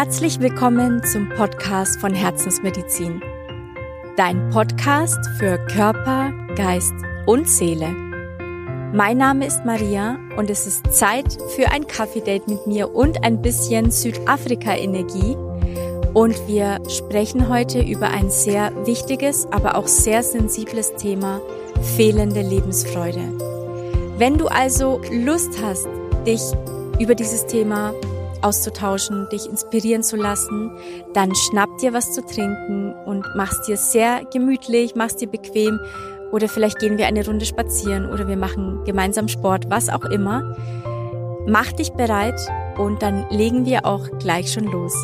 Herzlich willkommen zum Podcast von Herzensmedizin. Dein Podcast für Körper, Geist und Seele. Mein Name ist Maria und es ist Zeit für ein Kaffee-Date mit mir und ein bisschen Südafrika-Energie. Und wir sprechen heute über ein sehr wichtiges, aber auch sehr sensibles Thema, fehlende Lebensfreude. Wenn du also Lust hast, dich über dieses Thema auszutauschen, dich inspirieren zu lassen, dann schnapp dir was zu trinken und mach's dir sehr gemütlich, mach's dir bequem oder vielleicht gehen wir eine Runde spazieren oder wir machen gemeinsam Sport, was auch immer. Mach dich bereit und dann legen wir auch gleich schon los.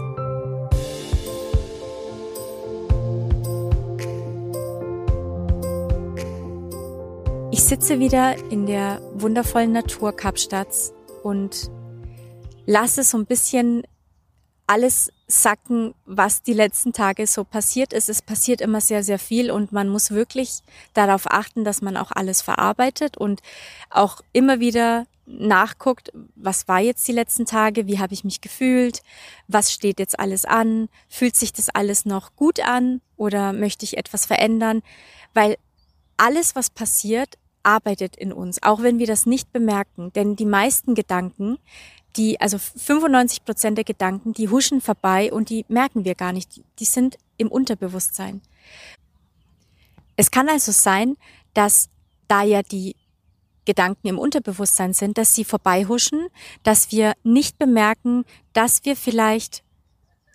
Ich sitze wieder in der wundervollen Natur Kapstadts und lasse so ein bisschen alles sacken, was die letzten Tage so passiert ist. Es passiert immer sehr, sehr viel und man muss wirklich darauf achten, dass man auch alles verarbeitet und auch immer wieder nachguckt, was war jetzt die letzten Tage, wie habe ich mich gefühlt, was steht jetzt alles an, fühlt sich das alles noch gut an oder möchte ich etwas verändern, weil alles, was passiert, arbeitet in uns, auch wenn wir das nicht bemerken. Denn die meisten Gedanken, die, also 95 Prozent der Gedanken, die huschen vorbei und die merken wir gar nicht. Die sind im Unterbewusstsein. Es kann also sein, dass da ja die Gedanken im Unterbewusstsein sind, dass sie vorbeihuschen, dass wir nicht bemerken, dass wir vielleicht,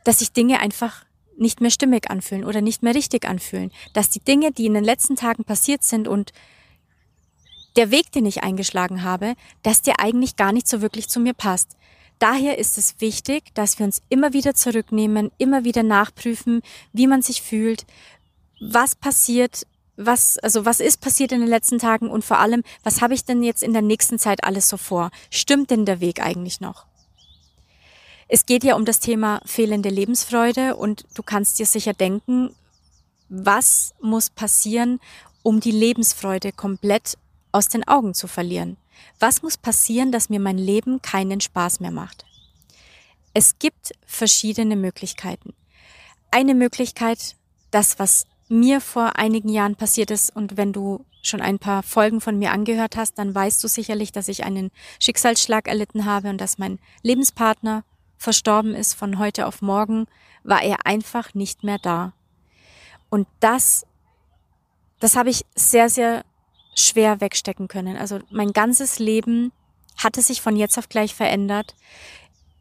dass sich Dinge einfach nicht mehr stimmig anfühlen oder nicht mehr richtig anfühlen, dass die Dinge, die in den letzten Tagen passiert sind und der Weg, den ich eingeschlagen habe, dass der eigentlich gar nicht so wirklich zu mir passt. Daher ist es wichtig, dass wir uns immer wieder zurücknehmen, immer wieder nachprüfen, wie man sich fühlt, was passiert, was, also was ist passiert in den letzten Tagen und vor allem, was habe ich denn jetzt in der nächsten Zeit alles so vor? Stimmt denn der Weg eigentlich noch? Es geht ja um das Thema fehlende Lebensfreude und du kannst dir sicher denken, was muss passieren, um die Lebensfreude komplett aus den Augen zu verlieren. Was muss passieren, dass mir mein Leben keinen Spaß mehr macht? Es gibt verschiedene Möglichkeiten. Eine Möglichkeit, das, was mir vor einigen Jahren passiert ist, und wenn du schon ein paar Folgen von mir angehört hast, dann weißt du sicherlich, dass ich einen Schicksalsschlag erlitten habe und dass mein Lebenspartner verstorben ist von heute auf morgen, war er einfach nicht mehr da. Und das, das habe ich sehr, sehr schwer wegstecken können. Also mein ganzes Leben hatte sich von jetzt auf gleich verändert.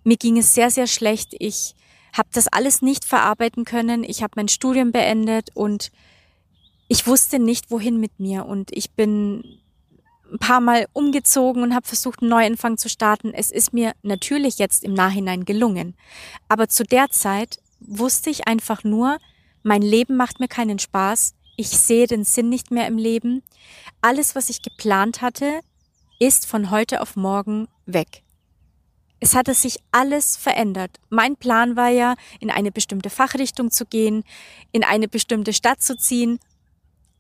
Mir ging es sehr, sehr schlecht. Ich habe das alles nicht verarbeiten können. Ich habe mein Studium beendet und ich wusste nicht, wohin mit mir. Und ich bin ein paar Mal umgezogen und habe versucht, einen Neuanfang zu starten. Es ist mir natürlich jetzt im Nachhinein gelungen. Aber zu der Zeit wusste ich einfach nur, mein Leben macht mir keinen Spaß. Ich sehe den Sinn nicht mehr im Leben. Alles, was ich geplant hatte, ist von heute auf morgen weg. Es hatte sich alles verändert. Mein Plan war ja, in eine bestimmte Fachrichtung zu gehen, in eine bestimmte Stadt zu ziehen.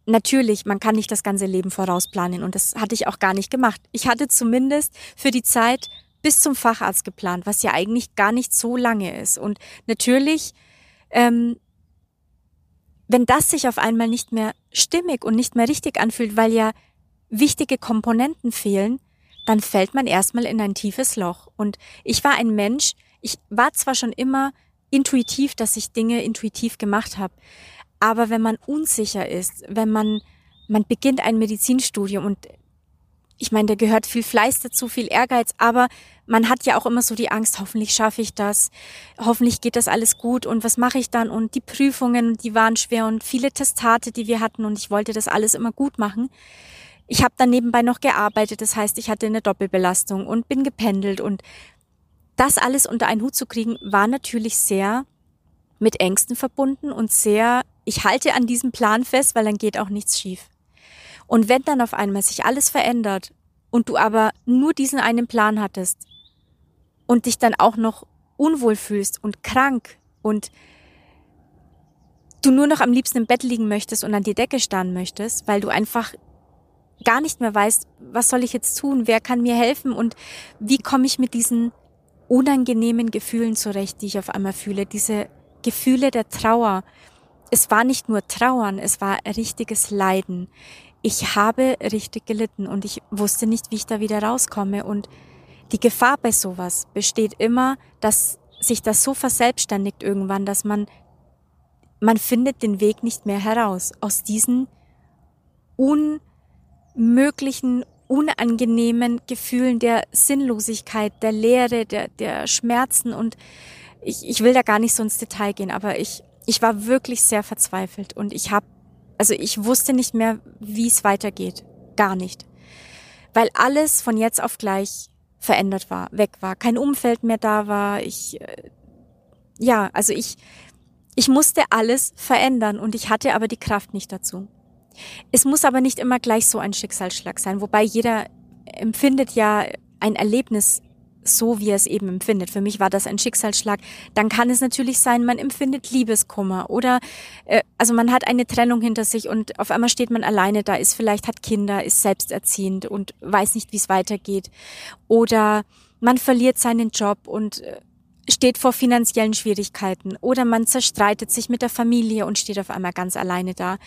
Natürlich, man kann nicht das ganze Leben vorausplanen und das hatte ich auch gar nicht gemacht. Ich hatte zumindest für die Zeit bis zum Facharzt geplant, was ja eigentlich gar nicht so lange ist. Und natürlich ähm, wenn das sich auf einmal nicht mehr stimmig und nicht mehr richtig anfühlt, weil ja wichtige Komponenten fehlen, dann fällt man erstmal in ein tiefes Loch. Und ich war ein Mensch, ich war zwar schon immer intuitiv, dass ich Dinge intuitiv gemacht habe, aber wenn man unsicher ist, wenn man, man beginnt ein Medizinstudium und ich meine, da gehört viel Fleiß dazu, viel Ehrgeiz, aber man hat ja auch immer so die Angst, hoffentlich schaffe ich das, hoffentlich geht das alles gut und was mache ich dann und die Prüfungen, die waren schwer und viele Testate, die wir hatten und ich wollte das alles immer gut machen. Ich habe dann nebenbei noch gearbeitet, das heißt, ich hatte eine Doppelbelastung und bin gependelt und das alles unter einen Hut zu kriegen, war natürlich sehr mit Ängsten verbunden und sehr, ich halte an diesem Plan fest, weil dann geht auch nichts schief. Und wenn dann auf einmal sich alles verändert und du aber nur diesen einen Plan hattest und dich dann auch noch unwohl fühlst und krank und du nur noch am liebsten im Bett liegen möchtest und an die Decke starren möchtest, weil du einfach gar nicht mehr weißt, was soll ich jetzt tun, wer kann mir helfen und wie komme ich mit diesen unangenehmen Gefühlen zurecht, die ich auf einmal fühle. Diese Gefühle der Trauer. Es war nicht nur Trauern, es war richtiges Leiden. Ich habe richtig gelitten und ich wusste nicht, wie ich da wieder rauskomme. Und die Gefahr bei sowas besteht immer, dass sich das so verselbstständigt irgendwann, dass man, man findet den Weg nicht mehr heraus aus diesen unmöglichen, unangenehmen Gefühlen der Sinnlosigkeit, der Leere, der, der Schmerzen und ich, ich will da gar nicht so ins Detail gehen, aber ich, ich war wirklich sehr verzweifelt und ich habe, also ich wusste nicht mehr, wie es weitergeht. Gar nicht. Weil alles von jetzt auf gleich verändert war, weg war, kein Umfeld mehr da war. Ich, äh, ja, also ich, ich musste alles verändern und ich hatte aber die Kraft nicht dazu. Es muss aber nicht immer gleich so ein Schicksalsschlag sein, wobei jeder empfindet ja ein Erlebnis so, wie er es eben empfindet. Für mich war das ein Schicksalsschlag. Dann kann es natürlich sein, man empfindet Liebeskummer oder äh, also man hat eine Trennung hinter sich und auf einmal steht man alleine da, ist vielleicht hat Kinder, ist selbsterziehend und weiß nicht, wie es weitergeht. Oder man verliert seinen Job und äh, steht vor finanziellen Schwierigkeiten oder man zerstreitet sich mit der Familie und steht auf einmal ganz alleine da.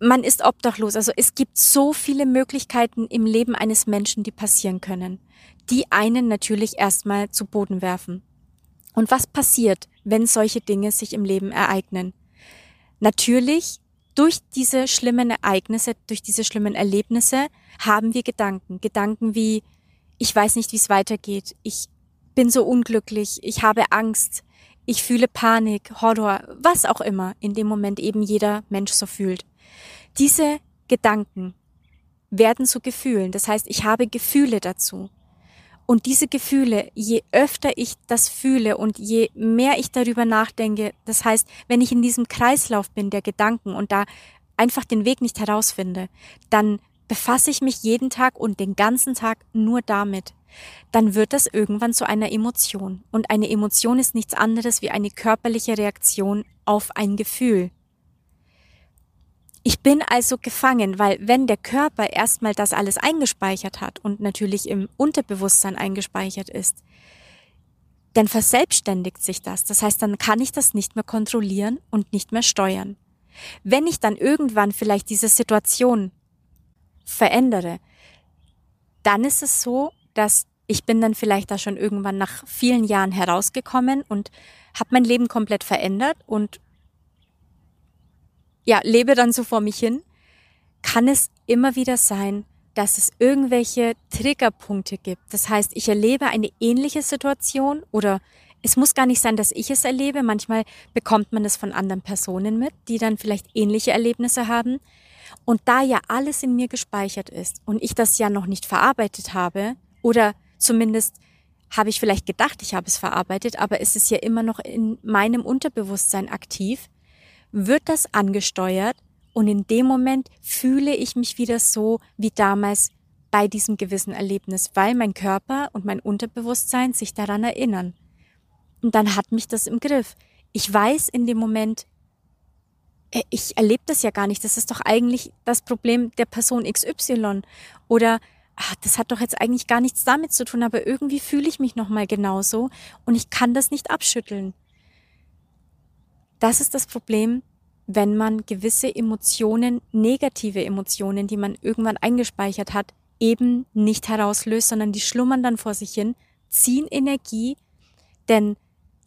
Man ist obdachlos. Also es gibt so viele Möglichkeiten im Leben eines Menschen, die passieren können die einen natürlich erstmal zu Boden werfen. Und was passiert, wenn solche Dinge sich im Leben ereignen? Natürlich, durch diese schlimmen Ereignisse, durch diese schlimmen Erlebnisse haben wir Gedanken. Gedanken wie, ich weiß nicht, wie es weitergeht, ich bin so unglücklich, ich habe Angst, ich fühle Panik, Horror, was auch immer in dem Moment eben jeder Mensch so fühlt. Diese Gedanken werden zu Gefühlen. Das heißt, ich habe Gefühle dazu. Und diese Gefühle, je öfter ich das fühle und je mehr ich darüber nachdenke, das heißt, wenn ich in diesem Kreislauf bin der Gedanken und da einfach den Weg nicht herausfinde, dann befasse ich mich jeden Tag und den ganzen Tag nur damit. Dann wird das irgendwann zu einer Emotion. Und eine Emotion ist nichts anderes wie eine körperliche Reaktion auf ein Gefühl. Ich bin also gefangen, weil wenn der Körper erstmal das alles eingespeichert hat und natürlich im Unterbewusstsein eingespeichert ist, dann verselbstständigt sich das. Das heißt, dann kann ich das nicht mehr kontrollieren und nicht mehr steuern. Wenn ich dann irgendwann vielleicht diese Situation verändere, dann ist es so, dass ich bin dann vielleicht da schon irgendwann nach vielen Jahren herausgekommen und habe mein Leben komplett verändert und ja, lebe dann so vor mich hin, kann es immer wieder sein, dass es irgendwelche Triggerpunkte gibt. Das heißt, ich erlebe eine ähnliche Situation oder es muss gar nicht sein, dass ich es erlebe. Manchmal bekommt man es von anderen Personen mit, die dann vielleicht ähnliche Erlebnisse haben. Und da ja alles in mir gespeichert ist und ich das ja noch nicht verarbeitet habe oder zumindest habe ich vielleicht gedacht, ich habe es verarbeitet, aber es ist ja immer noch in meinem Unterbewusstsein aktiv, wird das angesteuert und in dem Moment fühle ich mich wieder so wie damals bei diesem gewissen Erlebnis, weil mein Körper und mein Unterbewusstsein sich daran erinnern. Und dann hat mich das im Griff. Ich weiß in dem Moment, äh, ich erlebe das ja gar nicht. Das ist doch eigentlich das Problem der Person XY. Oder ach, das hat doch jetzt eigentlich gar nichts damit zu tun, aber irgendwie fühle ich mich noch mal genauso und ich kann das nicht abschütteln. Das ist das Problem, wenn man gewisse Emotionen, negative Emotionen, die man irgendwann eingespeichert hat, eben nicht herauslöst, sondern die schlummern dann vor sich hin, ziehen Energie, denn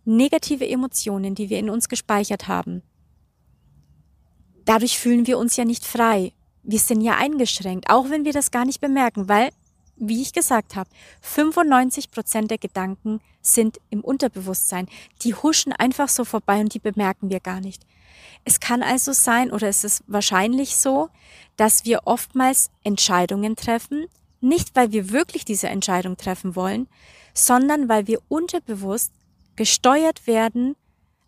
negative Emotionen, die wir in uns gespeichert haben, dadurch fühlen wir uns ja nicht frei. Wir sind ja eingeschränkt, auch wenn wir das gar nicht bemerken, weil wie ich gesagt habe, 95 Prozent der Gedanken sind im Unterbewusstsein. Die huschen einfach so vorbei und die bemerken wir gar nicht. Es kann also sein oder es ist wahrscheinlich so, dass wir oftmals Entscheidungen treffen, nicht weil wir wirklich diese Entscheidung treffen wollen, sondern weil wir unterbewusst gesteuert werden,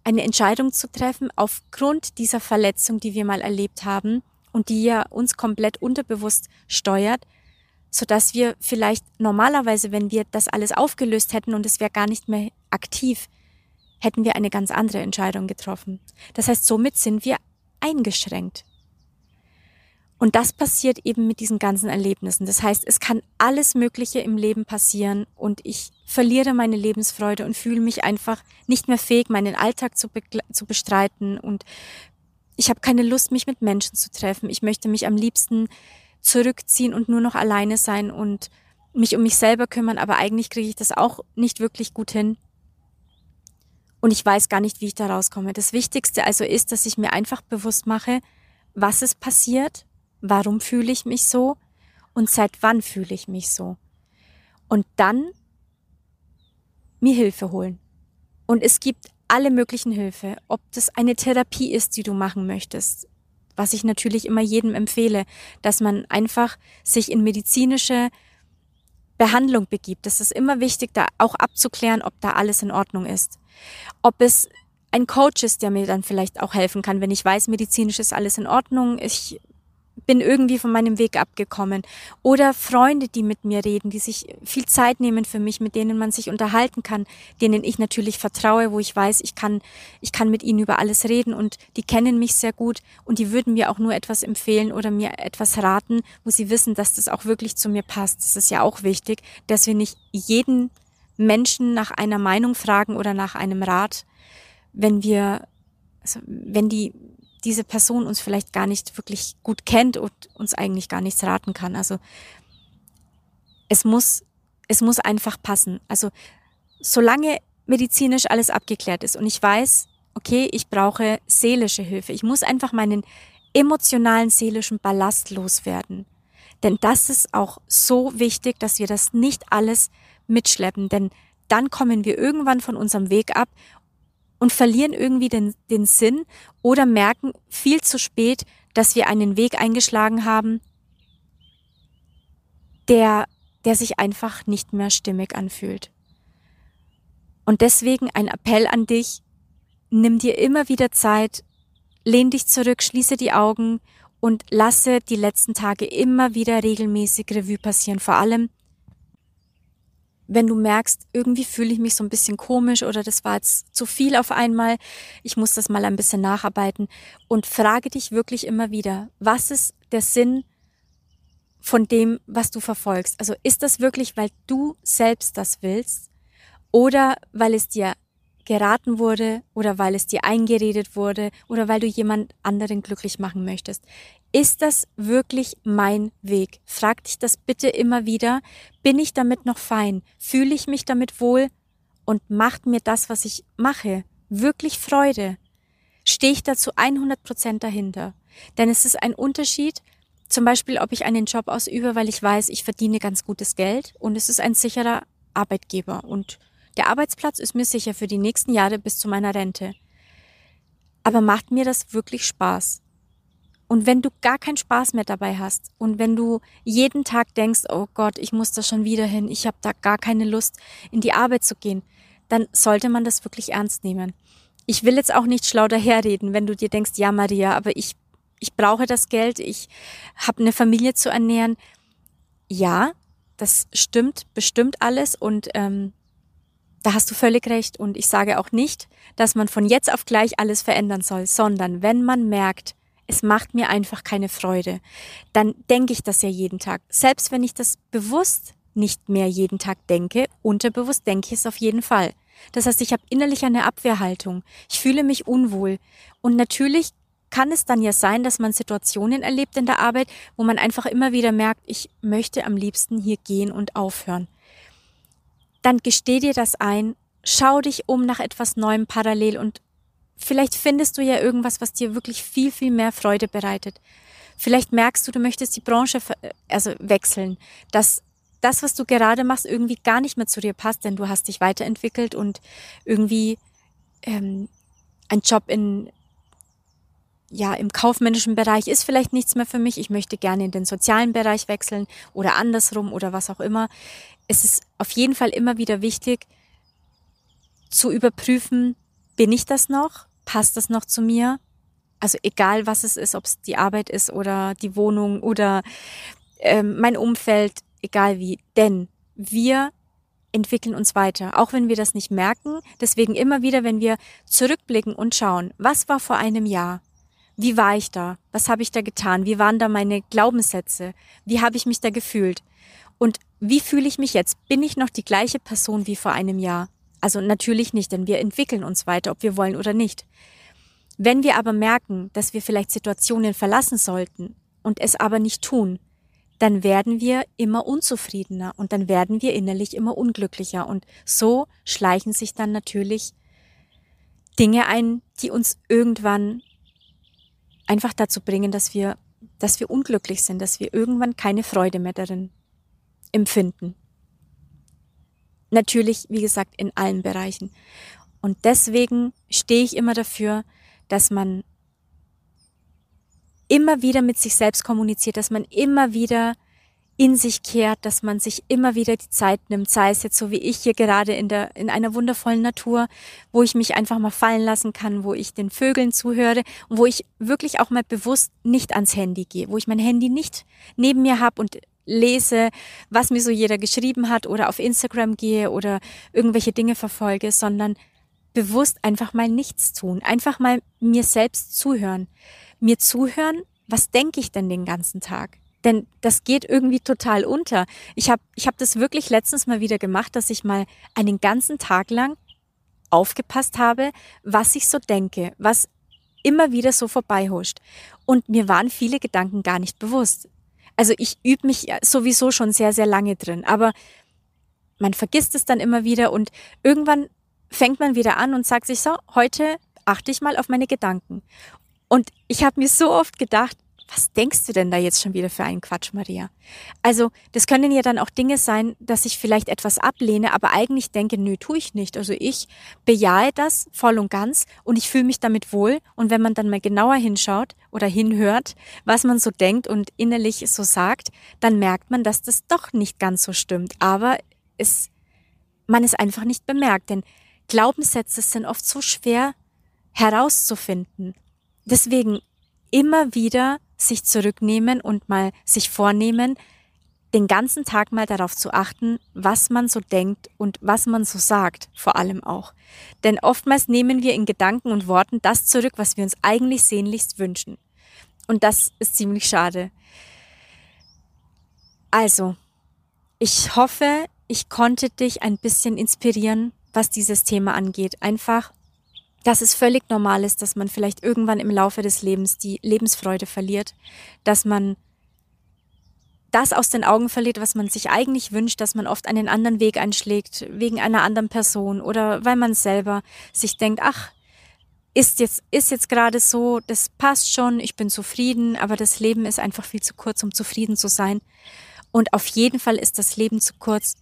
eine Entscheidung zu treffen aufgrund dieser Verletzung, die wir mal erlebt haben und die ja uns komplett unterbewusst steuert, so dass wir vielleicht normalerweise, wenn wir das alles aufgelöst hätten und es wäre gar nicht mehr aktiv, hätten wir eine ganz andere Entscheidung getroffen. Das heißt, somit sind wir eingeschränkt. Und das passiert eben mit diesen ganzen Erlebnissen. Das heißt, es kann alles Mögliche im Leben passieren und ich verliere meine Lebensfreude und fühle mich einfach nicht mehr fähig, meinen Alltag zu, zu bestreiten und ich habe keine Lust, mich mit Menschen zu treffen. Ich möchte mich am liebsten zurückziehen und nur noch alleine sein und mich um mich selber kümmern, aber eigentlich kriege ich das auch nicht wirklich gut hin. Und ich weiß gar nicht, wie ich da rauskomme. Das Wichtigste also ist, dass ich mir einfach bewusst mache, was ist passiert, warum fühle ich mich so und seit wann fühle ich mich so. Und dann mir Hilfe holen. Und es gibt alle möglichen Hilfe, ob das eine Therapie ist, die du machen möchtest, was ich natürlich immer jedem empfehle, dass man einfach sich in medizinische Behandlung begibt. Das ist immer wichtig, da auch abzuklären, ob da alles in Ordnung ist. Ob es ein Coach ist, der mir dann vielleicht auch helfen kann, wenn ich weiß, medizinisch ist alles in Ordnung, ich bin irgendwie von meinem Weg abgekommen. Oder Freunde, die mit mir reden, die sich viel Zeit nehmen für mich, mit denen man sich unterhalten kann, denen ich natürlich vertraue, wo ich weiß, ich kann, ich kann mit ihnen über alles reden und die kennen mich sehr gut und die würden mir auch nur etwas empfehlen oder mir etwas raten, wo sie wissen, dass das auch wirklich zu mir passt. Das ist ja auch wichtig, dass wir nicht jeden Menschen nach einer Meinung fragen oder nach einem Rat, wenn wir, also wenn die diese Person uns vielleicht gar nicht wirklich gut kennt und uns eigentlich gar nichts raten kann. Also es muss, es muss einfach passen. Also solange medizinisch alles abgeklärt ist und ich weiß, okay, ich brauche seelische Hilfe. Ich muss einfach meinen emotionalen, seelischen Ballast loswerden. Denn das ist auch so wichtig, dass wir das nicht alles mitschleppen, denn dann kommen wir irgendwann von unserem Weg ab und verlieren irgendwie den, den Sinn oder merken viel zu spät, dass wir einen Weg eingeschlagen haben, der, der sich einfach nicht mehr stimmig anfühlt. Und deswegen ein Appell an dich, nimm dir immer wieder Zeit, lehn dich zurück, schließe die Augen und lasse die letzten Tage immer wieder regelmäßig Revue passieren. Vor allem, wenn du merkst, irgendwie fühle ich mich so ein bisschen komisch oder das war jetzt zu viel auf einmal, ich muss das mal ein bisschen nacharbeiten und frage dich wirklich immer wieder, was ist der Sinn von dem, was du verfolgst? Also ist das wirklich, weil du selbst das willst oder weil es dir geraten wurde oder weil es dir eingeredet wurde oder weil du jemand anderen glücklich machen möchtest. Ist das wirklich mein Weg? Frag dich das bitte immer wieder. Bin ich damit noch fein? Fühle ich mich damit wohl? Und macht mir das, was ich mache, wirklich Freude? Stehe ich dazu 100 Prozent dahinter? Denn es ist ein Unterschied, zum Beispiel, ob ich einen Job ausübe, weil ich weiß, ich verdiene ganz gutes Geld und es ist ein sicherer Arbeitgeber und der Arbeitsplatz ist mir sicher für die nächsten Jahre bis zu meiner Rente. Aber macht mir das wirklich Spaß? Und wenn du gar keinen Spaß mehr dabei hast und wenn du jeden Tag denkst, oh Gott, ich muss da schon wieder hin, ich habe da gar keine Lust, in die Arbeit zu gehen, dann sollte man das wirklich ernst nehmen. Ich will jetzt auch nicht schlau daherreden, wenn du dir denkst, ja Maria, aber ich, ich brauche das Geld, ich habe eine Familie zu ernähren. Ja, das stimmt bestimmt alles und ähm, da hast du völlig recht. Und ich sage auch nicht, dass man von jetzt auf gleich alles verändern soll, sondern wenn man merkt, es macht mir einfach keine Freude, dann denke ich das ja jeden Tag. Selbst wenn ich das bewusst nicht mehr jeden Tag denke, unterbewusst denke ich es auf jeden Fall. Das heißt, ich habe innerlich eine Abwehrhaltung. Ich fühle mich unwohl. Und natürlich kann es dann ja sein, dass man Situationen erlebt in der Arbeit, wo man einfach immer wieder merkt, ich möchte am liebsten hier gehen und aufhören dann gesteh dir das ein, schau dich um nach etwas Neuem parallel und vielleicht findest du ja irgendwas, was dir wirklich viel, viel mehr Freude bereitet. Vielleicht merkst du, du möchtest die Branche also wechseln, dass das, was du gerade machst, irgendwie gar nicht mehr zu dir passt, denn du hast dich weiterentwickelt und irgendwie ähm, ein Job in ja im kaufmännischen Bereich ist vielleicht nichts mehr für mich. Ich möchte gerne in den sozialen Bereich wechseln oder andersrum oder was auch immer es ist auf jeden Fall immer wieder wichtig zu überprüfen, bin ich das noch? Passt das noch zu mir? Also egal was es ist, ob es die Arbeit ist oder die Wohnung oder ähm, mein Umfeld, egal wie. Denn wir entwickeln uns weiter, auch wenn wir das nicht merken. Deswegen immer wieder, wenn wir zurückblicken und schauen, was war vor einem Jahr? Wie war ich da? Was habe ich da getan? Wie waren da meine Glaubenssätze? Wie habe ich mich da gefühlt? Und wie fühle ich mich jetzt? Bin ich noch die gleiche Person wie vor einem Jahr? Also natürlich nicht, denn wir entwickeln uns weiter, ob wir wollen oder nicht. Wenn wir aber merken, dass wir vielleicht Situationen verlassen sollten und es aber nicht tun, dann werden wir immer unzufriedener und dann werden wir innerlich immer unglücklicher und so schleichen sich dann natürlich Dinge ein, die uns irgendwann einfach dazu bringen, dass wir, dass wir unglücklich sind, dass wir irgendwann keine Freude mehr darin empfinden. Natürlich, wie gesagt, in allen Bereichen. Und deswegen stehe ich immer dafür, dass man immer wieder mit sich selbst kommuniziert, dass man immer wieder in sich kehrt, dass man sich immer wieder die Zeit nimmt, sei es jetzt so wie ich hier gerade in der, in einer wundervollen Natur, wo ich mich einfach mal fallen lassen kann, wo ich den Vögeln zuhöre und wo ich wirklich auch mal bewusst nicht ans Handy gehe, wo ich mein Handy nicht neben mir habe und lese, was mir so jeder geschrieben hat oder auf Instagram gehe oder irgendwelche Dinge verfolge, sondern bewusst einfach mal nichts tun, einfach mal mir selbst zuhören, mir zuhören, was denke ich denn den ganzen Tag? Denn das geht irgendwie total unter. Ich habe ich hab das wirklich letztens mal wieder gemacht, dass ich mal einen ganzen Tag lang aufgepasst habe, was ich so denke, was immer wieder so vorbeihuscht. Und mir waren viele Gedanken gar nicht bewusst. Also ich übe mich sowieso schon sehr, sehr lange drin, aber man vergisst es dann immer wieder und irgendwann fängt man wieder an und sagt sich so, heute achte ich mal auf meine Gedanken. Und ich habe mir so oft gedacht, was denkst du denn da jetzt schon wieder für einen Quatsch, Maria? Also, das können ja dann auch Dinge sein, dass ich vielleicht etwas ablehne, aber eigentlich denke, nö, tue ich nicht. Also ich bejahe das voll und ganz und ich fühle mich damit wohl. Und wenn man dann mal genauer hinschaut oder hinhört, was man so denkt und innerlich so sagt, dann merkt man, dass das doch nicht ganz so stimmt. Aber es, man es einfach nicht bemerkt, denn Glaubenssätze sind oft so schwer herauszufinden. Deswegen immer wieder sich zurücknehmen und mal sich vornehmen, den ganzen Tag mal darauf zu achten, was man so denkt und was man so sagt, vor allem auch. Denn oftmals nehmen wir in Gedanken und Worten das zurück, was wir uns eigentlich sehnlichst wünschen. Und das ist ziemlich schade. Also, ich hoffe, ich konnte dich ein bisschen inspirieren, was dieses Thema angeht. Einfach dass es völlig normal ist, dass man vielleicht irgendwann im Laufe des Lebens die Lebensfreude verliert, dass man das aus den Augen verliert, was man sich eigentlich wünscht, dass man oft einen anderen Weg einschlägt, wegen einer anderen Person oder weil man selber sich denkt, ach, ist jetzt, ist jetzt gerade so, das passt schon, ich bin zufrieden, aber das Leben ist einfach viel zu kurz, um zufrieden zu sein. Und auf jeden Fall ist das Leben zu kurz,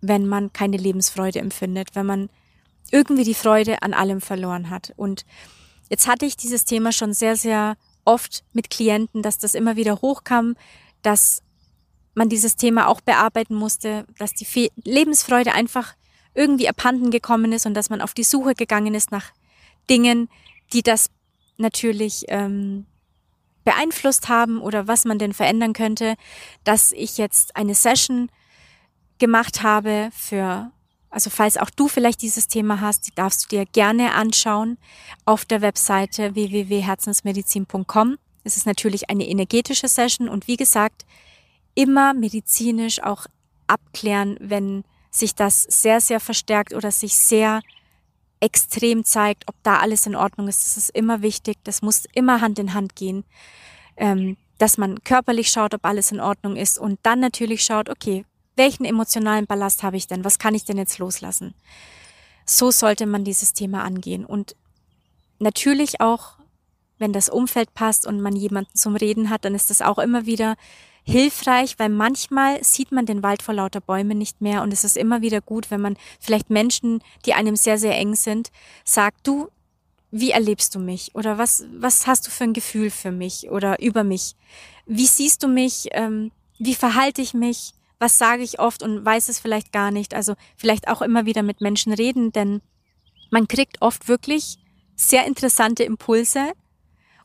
wenn man keine Lebensfreude empfindet, wenn man irgendwie die Freude an allem verloren hat. Und jetzt hatte ich dieses Thema schon sehr, sehr oft mit Klienten, dass das immer wieder hochkam, dass man dieses Thema auch bearbeiten musste, dass die Fe Lebensfreude einfach irgendwie abhanden gekommen ist und dass man auf die Suche gegangen ist nach Dingen, die das natürlich ähm, beeinflusst haben oder was man denn verändern könnte, dass ich jetzt eine Session gemacht habe für also falls auch du vielleicht dieses Thema hast, die darfst du dir gerne anschauen auf der Webseite www.herzensmedizin.com. Es ist natürlich eine energetische Session und wie gesagt, immer medizinisch auch abklären, wenn sich das sehr, sehr verstärkt oder sich sehr extrem zeigt, ob da alles in Ordnung ist. Das ist immer wichtig. Das muss immer Hand in Hand gehen. Ähm, dass man körperlich schaut, ob alles in Ordnung ist und dann natürlich schaut, okay, welchen emotionalen Ballast habe ich denn? Was kann ich denn jetzt loslassen? So sollte man dieses Thema angehen. Und natürlich auch, wenn das Umfeld passt und man jemanden zum Reden hat, dann ist das auch immer wieder hilfreich, weil manchmal sieht man den Wald vor lauter Bäumen nicht mehr und es ist immer wieder gut, wenn man vielleicht Menschen, die einem sehr, sehr eng sind, sagt, du, wie erlebst du mich? Oder was, was hast du für ein Gefühl für mich oder über mich? Wie siehst du mich? Ähm, wie verhalte ich mich? was sage ich oft und weiß es vielleicht gar nicht. Also vielleicht auch immer wieder mit Menschen reden, denn man kriegt oft wirklich sehr interessante Impulse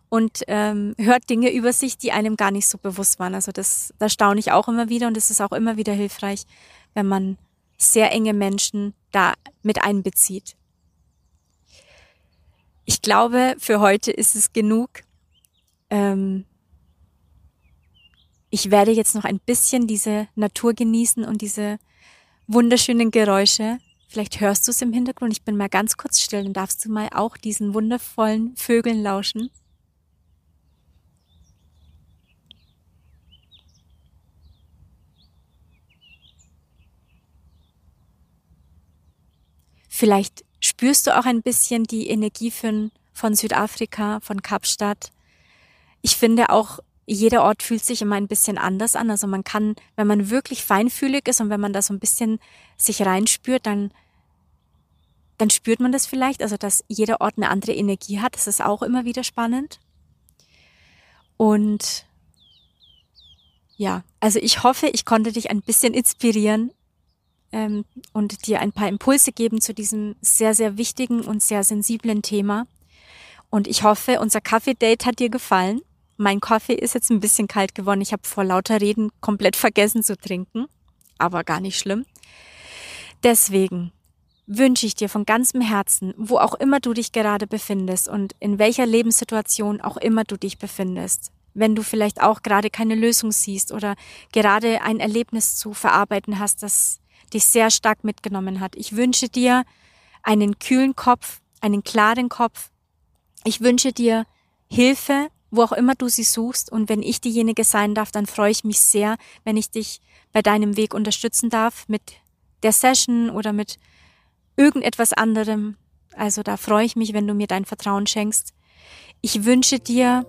und ähm, hört Dinge über sich, die einem gar nicht so bewusst waren. Also das, das staune ich auch immer wieder und es ist auch immer wieder hilfreich, wenn man sehr enge Menschen da mit einbezieht. Ich glaube, für heute ist es genug. ähm, ich werde jetzt noch ein bisschen diese Natur genießen und diese wunderschönen Geräusche. Vielleicht hörst du es im Hintergrund. Ich bin mal ganz kurz still, dann darfst du mal auch diesen wundervollen Vögeln lauschen. Vielleicht spürst du auch ein bisschen die Energie von, von Südafrika, von Kapstadt. Ich finde auch, jeder Ort fühlt sich immer ein bisschen anders an. Also man kann, wenn man wirklich feinfühlig ist und wenn man da so ein bisschen sich reinspürt, dann, dann spürt man das vielleicht. Also, dass jeder Ort eine andere Energie hat. Das ist auch immer wieder spannend. Und ja, also ich hoffe, ich konnte dich ein bisschen inspirieren, ähm, und dir ein paar Impulse geben zu diesem sehr, sehr wichtigen und sehr sensiblen Thema. Und ich hoffe, unser Kaffee-Date hat dir gefallen. Mein Kaffee ist jetzt ein bisschen kalt geworden. Ich habe vor lauter Reden komplett vergessen zu trinken, aber gar nicht schlimm. Deswegen wünsche ich dir von ganzem Herzen, wo auch immer du dich gerade befindest und in welcher Lebenssituation auch immer du dich befindest, wenn du vielleicht auch gerade keine Lösung siehst oder gerade ein Erlebnis zu verarbeiten hast, das dich sehr stark mitgenommen hat. Ich wünsche dir einen kühlen Kopf, einen klaren Kopf. Ich wünsche dir Hilfe, wo auch immer du sie suchst. Und wenn ich diejenige sein darf, dann freue ich mich sehr, wenn ich dich bei deinem Weg unterstützen darf mit der Session oder mit irgendetwas anderem. Also da freue ich mich, wenn du mir dein Vertrauen schenkst. Ich wünsche dir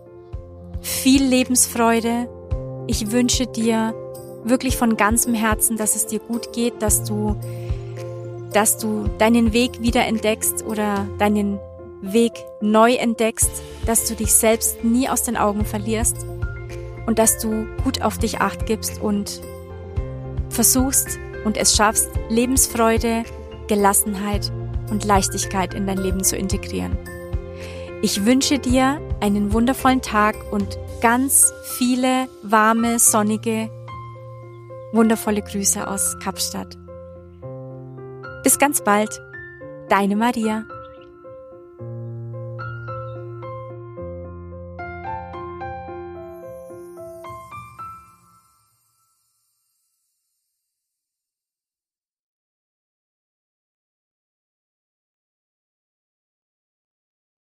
viel Lebensfreude. Ich wünsche dir wirklich von ganzem Herzen, dass es dir gut geht, dass du, dass du deinen Weg wieder entdeckst oder deinen Weg neu entdeckst, dass du dich selbst nie aus den Augen verlierst und dass du gut auf dich acht gibst und versuchst und es schaffst, Lebensfreude, Gelassenheit und Leichtigkeit in dein Leben zu integrieren. Ich wünsche dir einen wundervollen Tag und ganz viele warme, sonnige Wundervolle Grüße aus Kapstadt. Bis ganz bald, deine Maria.